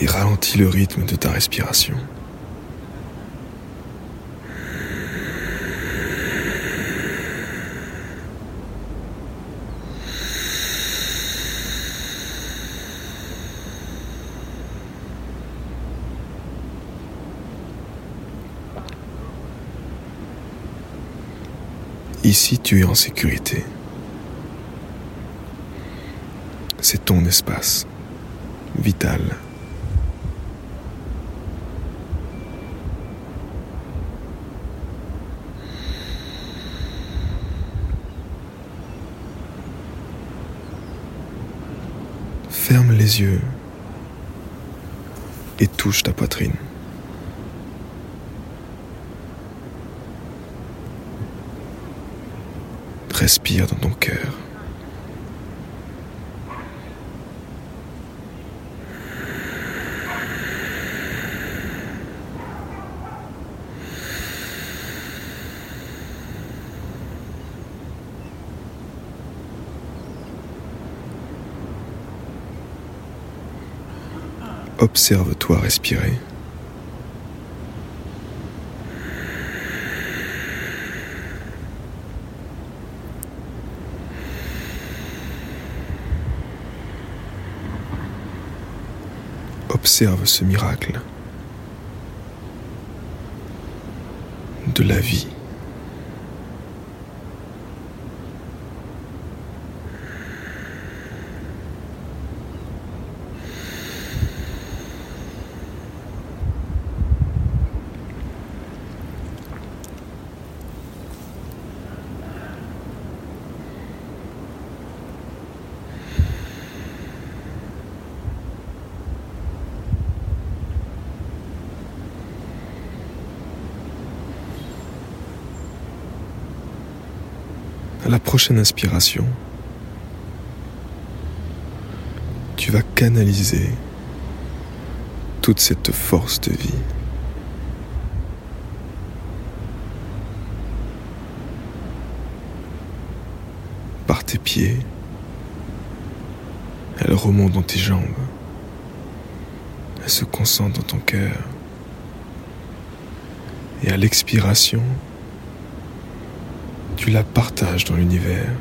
Et ralentis le rythme de ta respiration. Ici, tu es en sécurité. C'est ton espace vital. Ferme les yeux et touche ta poitrine. Respire dans ton cœur. Observe-toi respirer. Observe ce miracle de la vie. À prochaine inspiration, tu vas canaliser toute cette force de vie. Par tes pieds, elle remonte dans tes jambes, elle se concentre dans ton cœur. Et à l'expiration, tu la partages dans l'univers.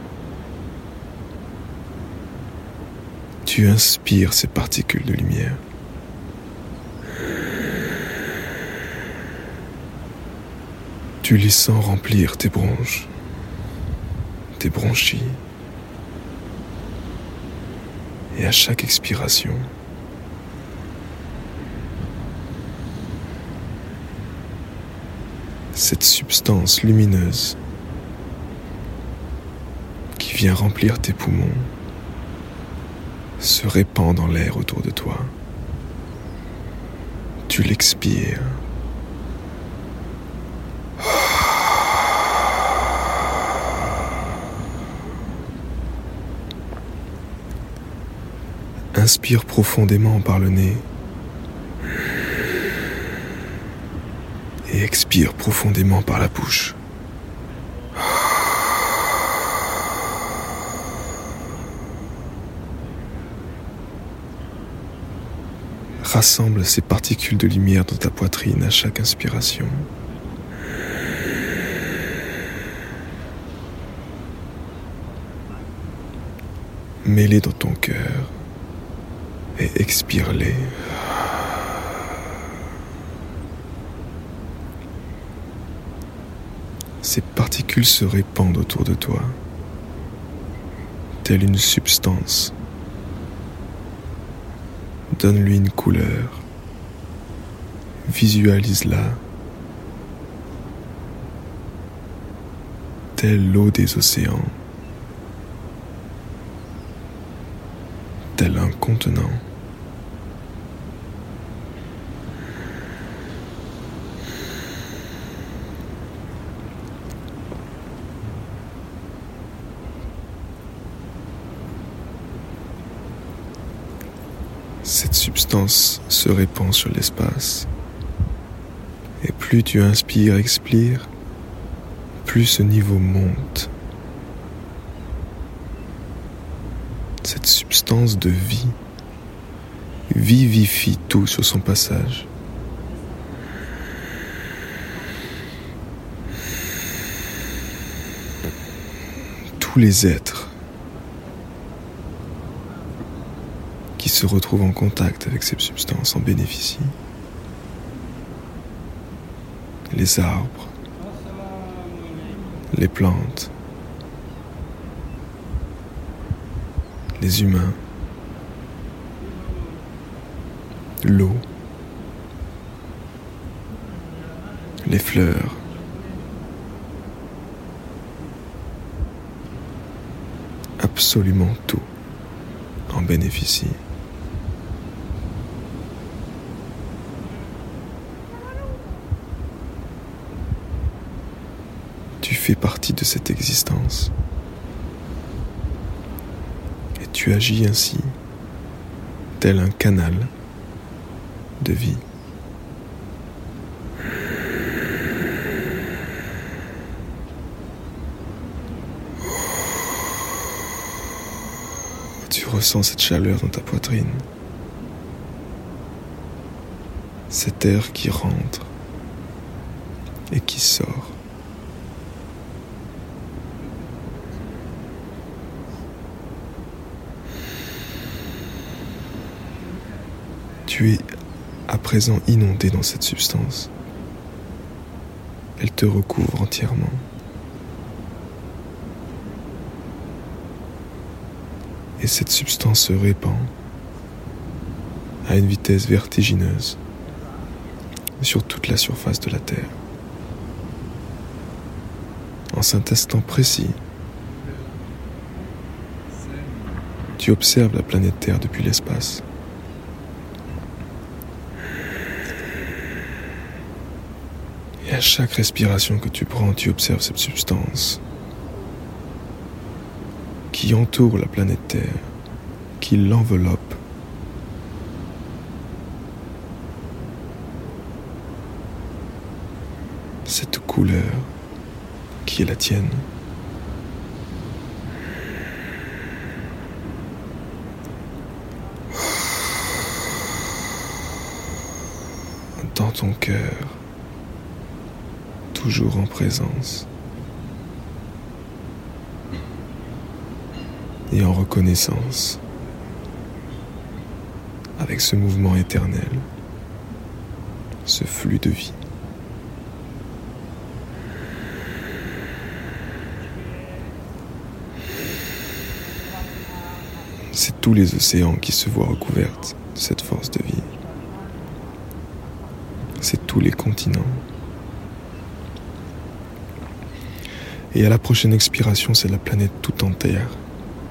Tu inspires ces particules de lumière. Tu les sens remplir tes bronches, tes bronchies. Et à chaque expiration, cette substance lumineuse vient remplir tes poumons se répand dans l'air autour de toi. Tu l'expires. Inspire profondément par le nez. Et expire profondément par la bouche. Rassemble ces particules de lumière dans ta poitrine à chaque inspiration. Mets-les dans ton cœur et expire-les. Ces particules se répandent autour de toi, telle une substance. Donne-lui une couleur. Visualise-la. Telle l'eau des océans. Tel un contenant. Cette substance se répand sur l'espace. Et plus tu inspires, expires, plus ce niveau monte. Cette substance de vie vivifie tout sur son passage. Tous les êtres se retrouvent en contact avec ces substances en bénéficient. Les arbres, les plantes, les humains, l'eau, les fleurs, absolument tout en bénéficie. Fais partie de cette existence. Et tu agis ainsi, tel un canal de vie. Tu ressens cette chaleur dans ta poitrine, cet air qui rentre et qui sort. Tu es à présent inondé dans cette substance. Elle te recouvre entièrement. Et cette substance se répand à une vitesse vertigineuse sur toute la surface de la Terre. En cet instant précis, tu observes la planète Terre depuis l'espace. À chaque respiration que tu prends, tu observes cette substance qui entoure la planète Terre, qui l'enveloppe. Cette couleur qui est la tienne. Dans ton cœur toujours en présence et en reconnaissance avec ce mouvement éternel, ce flux de vie. C'est tous les océans qui se voient recouverts de cette force de vie. C'est tous les continents. Et à la prochaine expiration, c'est la planète tout entière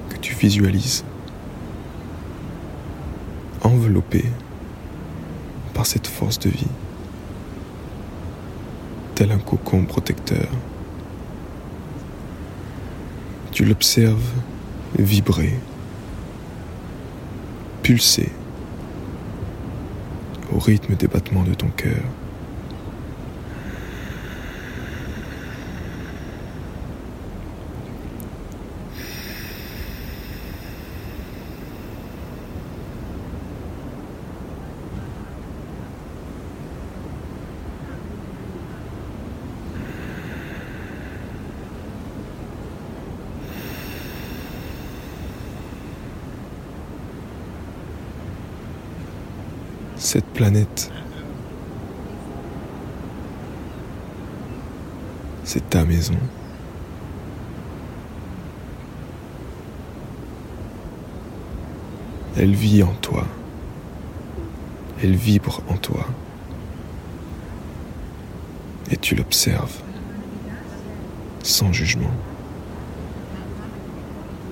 que tu visualises, enveloppée par cette force de vie, tel un cocon protecteur. Tu l'observes vibrer, pulser au rythme des battements de ton cœur. Cette planète, c'est ta maison. Elle vit en toi. Elle vibre en toi. Et tu l'observes sans jugement,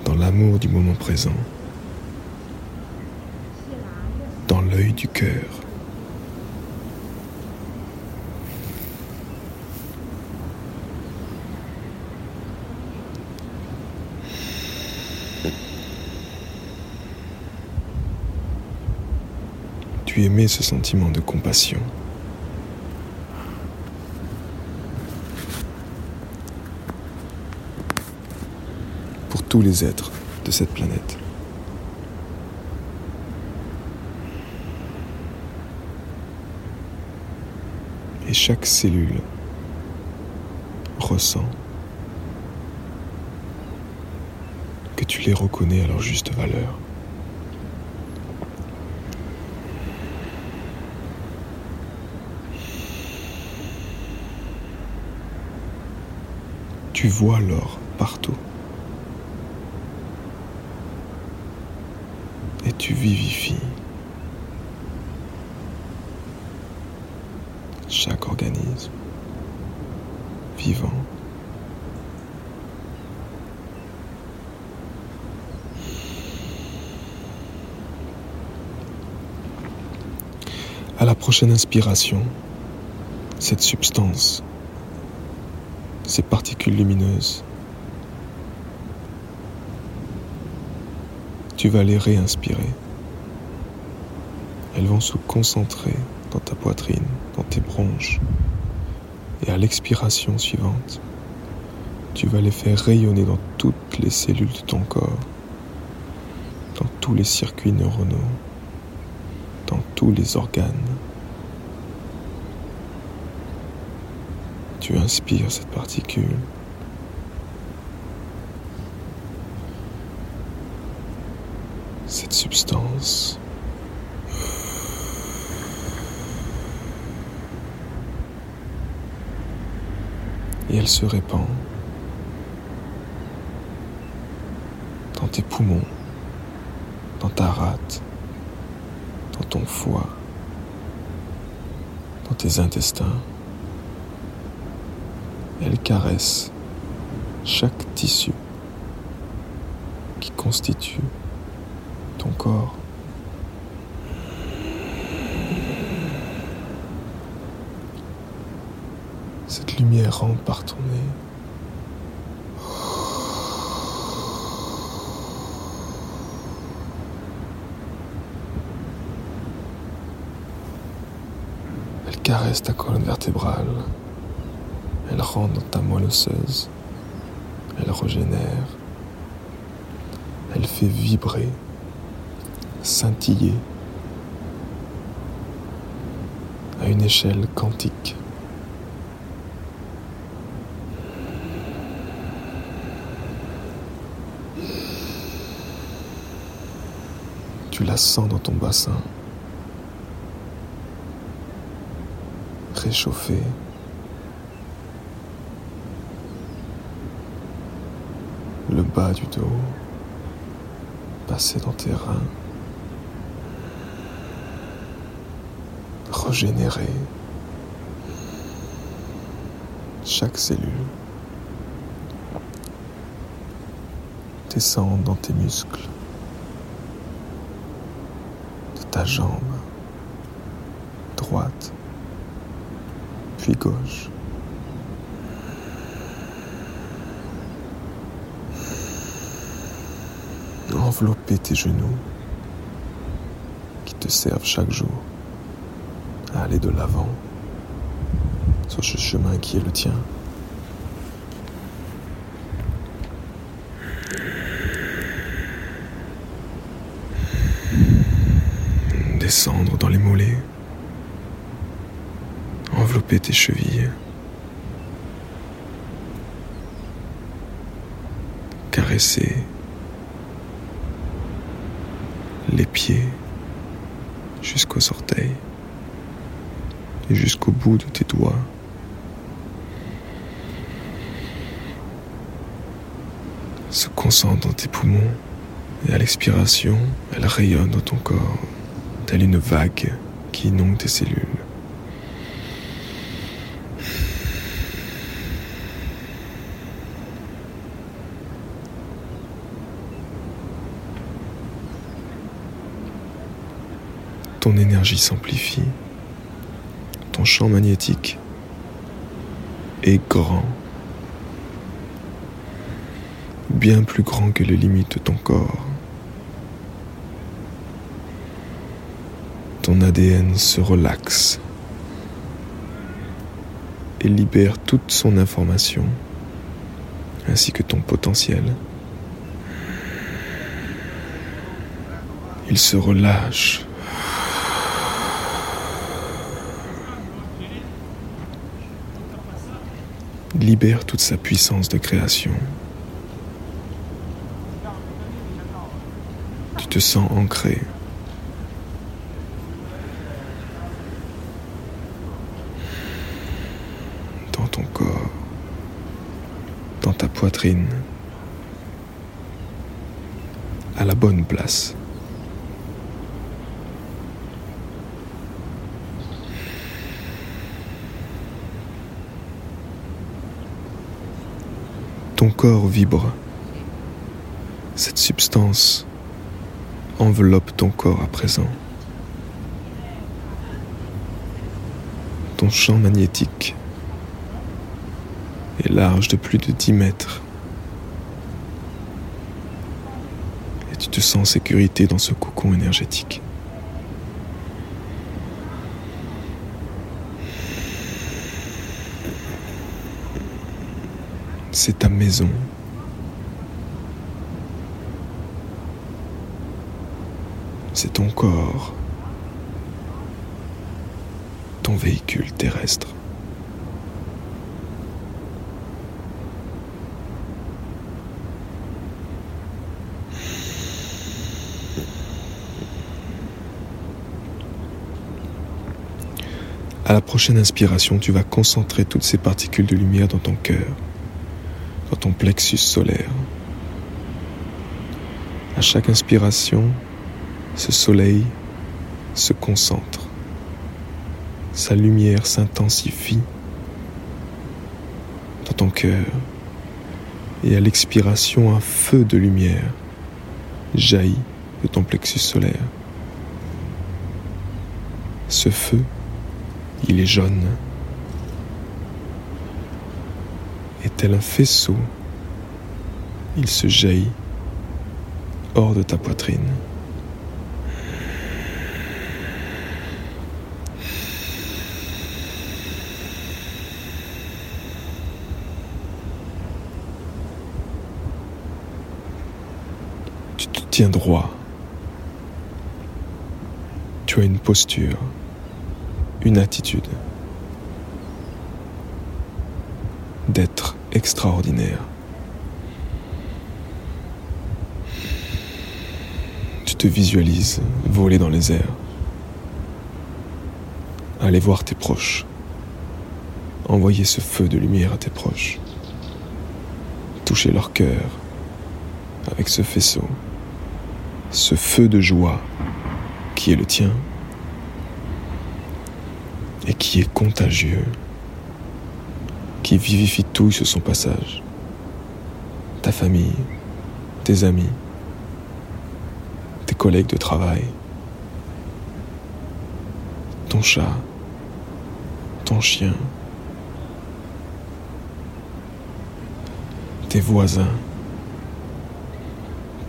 dans l'amour du moment présent, dans l'œil du cœur. Tu aimais ce sentiment de compassion. pour tous les êtres de cette planète. Chaque cellule ressent que tu les reconnais à leur juste valeur. Tu vois l'or partout. Et tu vivifies À la prochaine inspiration, cette substance, ces particules lumineuses, tu vas les réinspirer. Elles vont se concentrer dans ta poitrine, dans tes bronches. Et à l'expiration suivante, tu vas les faire rayonner dans toutes les cellules de ton corps, dans tous les circuits neuronaux, tous les organes. Tu inspires cette particule. Cette substance. Et elle se répand dans tes poumons, dans ta rate, dans ton foie, dans tes intestins. Elle caresse chaque tissu qui constitue ton corps. Cette lumière rentre par ton nez. Elle caresse ta colonne vertébrale. Elle rentre dans ta moelle osseuse. Elle régénère. Elle fait vibrer, scintiller à une échelle quantique. Tu la sens dans ton bassin, réchauffée. Le bas du dos, passer dans tes reins, régénérer chaque cellule, descendre dans tes muscles de ta jambe droite, gauche. envelopper tes genoux qui te servent chaque jour à aller de l'avant sur ce chemin qui est le tien. Descendre dans les mollets, tes chevilles, caresser les pieds jusqu'aux orteils et jusqu'au bout de tes doigts. Se concentre dans tes poumons et à l'expiration, elle rayonne dans ton corps, telle une vague qui inonde tes cellules. Ton énergie s'amplifie, ton champ magnétique est grand, bien plus grand que les limites de ton corps. Ton ADN se relaxe et libère toute son information, ainsi que ton potentiel. Il se relâche libère toute sa puissance de création. Tu te sens ancré. Dans ton corps, dans ta poitrine, à la bonne place. Ton corps vibre. Cette substance enveloppe ton corps à présent. Ton champ magnétique est large de plus de 10 mètres. Et tu te sens en sécurité dans ce cocon énergétique. C'est ta maison. C'est ton corps, ton véhicule terrestre. À la prochaine inspiration, tu vas concentrer toutes ces particules de lumière dans ton cœur ton plexus solaire. À chaque inspiration, ce soleil se concentre. Sa lumière s'intensifie dans ton cœur. Et à l'expiration, un feu de lumière jaillit de ton plexus solaire. Ce feu, il est jaune. Et tel un faisceau, il se jaillit hors de ta poitrine. Tu te tiens droit. Tu as une posture, une attitude. d'être extraordinaire. Tu te visualises voler dans les airs, aller voir tes proches, envoyer ce feu de lumière à tes proches, toucher leur cœur avec ce faisceau, ce feu de joie qui est le tien et qui est contagieux qui vivifie tout sur son passage. Ta famille, tes amis, tes collègues de travail, ton chat, ton chien, tes voisins,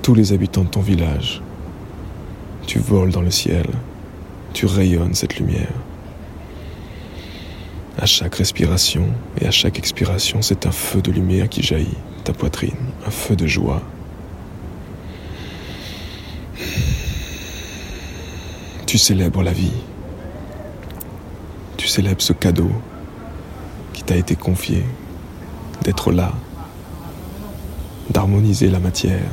tous les habitants de ton village. Tu voles dans le ciel, tu rayonnes cette lumière. À chaque respiration et à chaque expiration, c'est un feu de lumière qui jaillit ta poitrine, un feu de joie. Tu célèbres la vie. Tu célèbres ce cadeau qui t'a été confié, d'être là, d'harmoniser la matière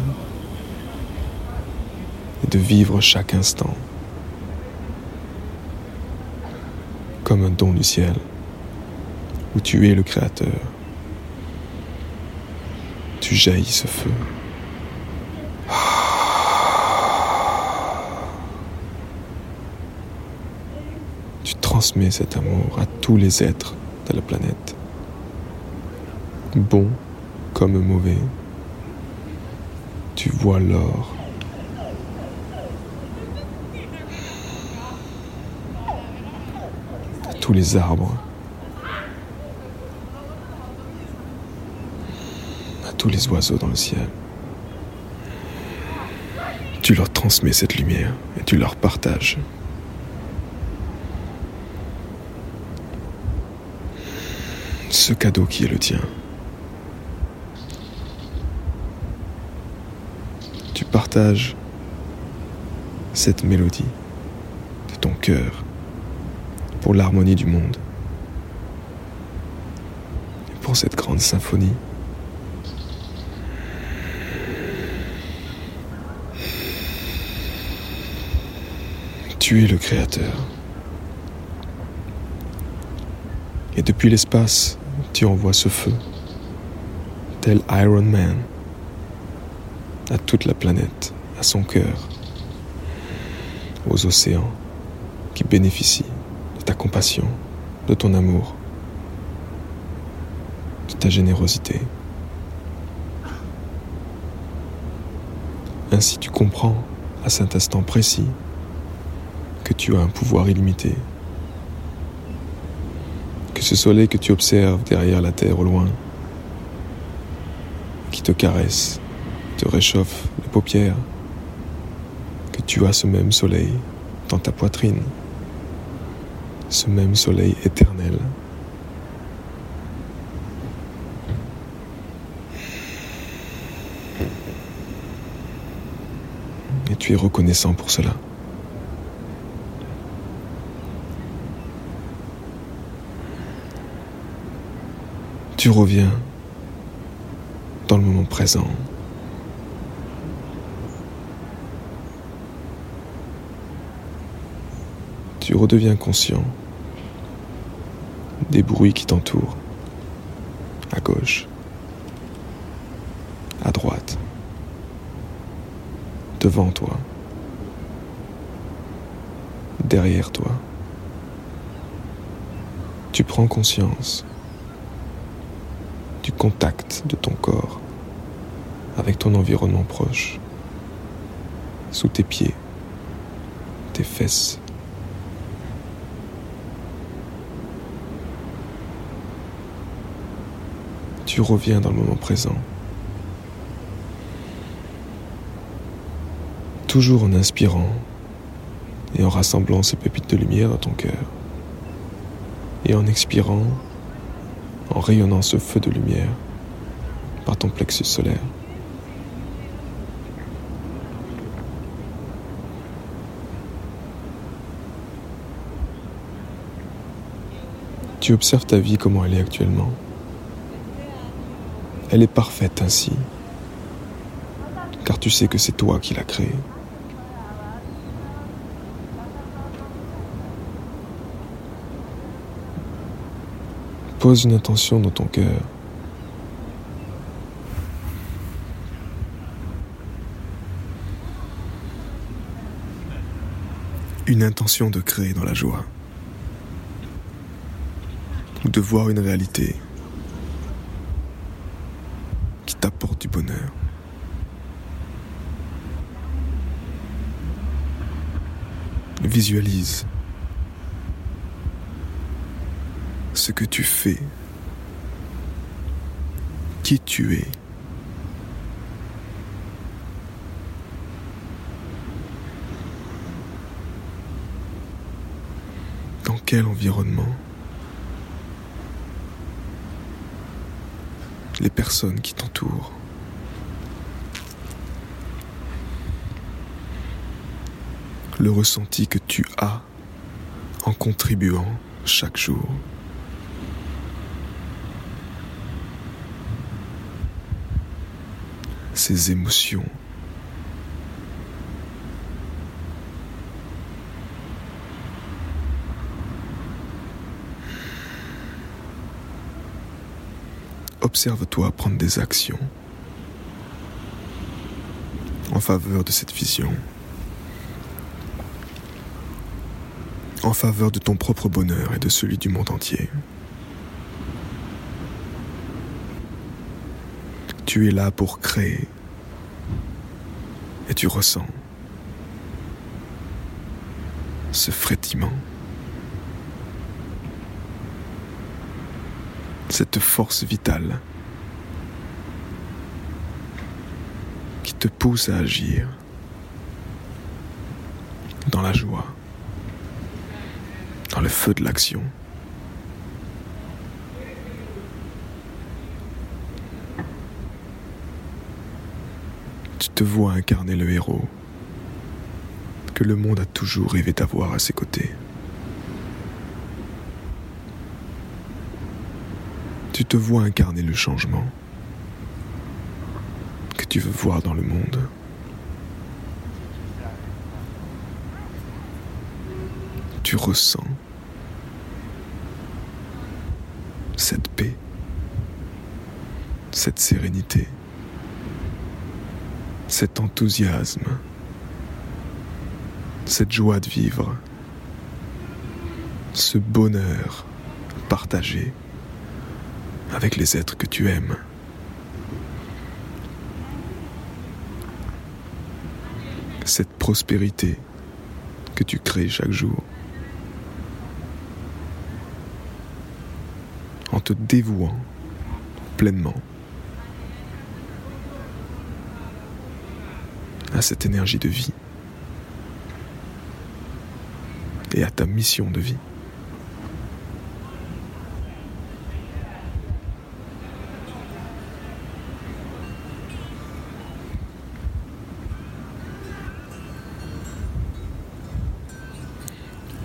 et de vivre chaque instant comme un don du ciel, où tu es le Créateur. Tu jaillis ce feu. Tu transmets cet amour à tous les êtres de la planète, bons comme mauvais. Tu vois l'or tous les arbres, tous les oiseaux dans le ciel. Tu leur transmets cette lumière et tu leur partages. Ce cadeau qui est le tien. Tu partages cette mélodie de ton cœur pour l'harmonie du monde, et pour cette grande symphonie. Tu es le Créateur. Et depuis l'espace, tu envoies ce feu, tel Iron Man, à toute la planète, à son cœur, aux océans qui bénéficient ta compassion, de ton amour, de ta générosité. Ainsi tu comprends à cet instant précis que tu as un pouvoir illimité, que ce soleil que tu observes derrière la terre au loin, qui te caresse, te réchauffe les paupières, que tu as ce même soleil dans ta poitrine ce même soleil éternel. Et tu es reconnaissant pour cela. Tu reviens dans le moment présent. Tu redeviens conscient des bruits qui t'entourent, à gauche, à droite, devant toi, derrière toi. Tu prends conscience contact de ton corps avec ton environnement proche, sous tes pieds, tes fesses, tu reviens dans le moment présent. Toujours en inspirant et en rassemblant ces pépites de lumière dans ton cœur. Et en expirant, en rayonnant ce feu de lumière par ton plexus solaire. Tu observes ta vie comment elle est actuellement. Elle est parfaite ainsi, car tu sais que c'est toi qui l'as créée. Pose une intention dans ton cœur. Une intention de créer dans la joie. Ou de voir une réalité t'apporte du bonheur. Visualise ce que tu fais, qui tu es. Dans quel environnement les personnes qui t'entourent. Le ressenti que tu as en contribuant chaque jour? ses émotions. Observe-toi prendre des actions en faveur de cette vision, en faveur de ton propre bonheur et de celui du monde entier. Tu es là pour créer et tu ressens ce frétiment, cette force vitale qui te pousse à agir dans la joie, dans le feu de l'action. Te vois incarner le héros que le monde a toujours rêvé d'avoir à ses côtés. Tu te vois incarner le changement que tu veux voir dans le monde. Tu ressens cette paix, cette sérénité, cet enthousiasme cette joie de vivre, ce bonheur partagé avec les êtres que tu aimes. Cette prospérité que tu crées chaque jour. En te dévouant pleinement à cette énergie de vie. et à ta mission de vie.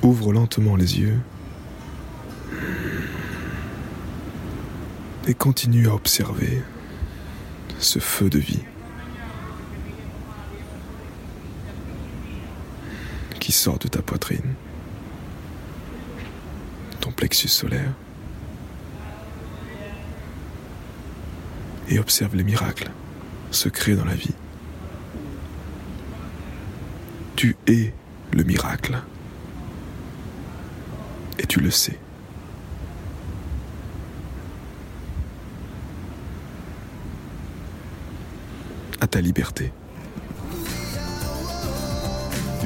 Ouvre lentement les yeux et continue à observer ce feu de vie. Qui sort de ta poitrine plexus solaire et observe les miracles secrets dans la vie. Tu es le miracle et tu le sais. À ta liberté.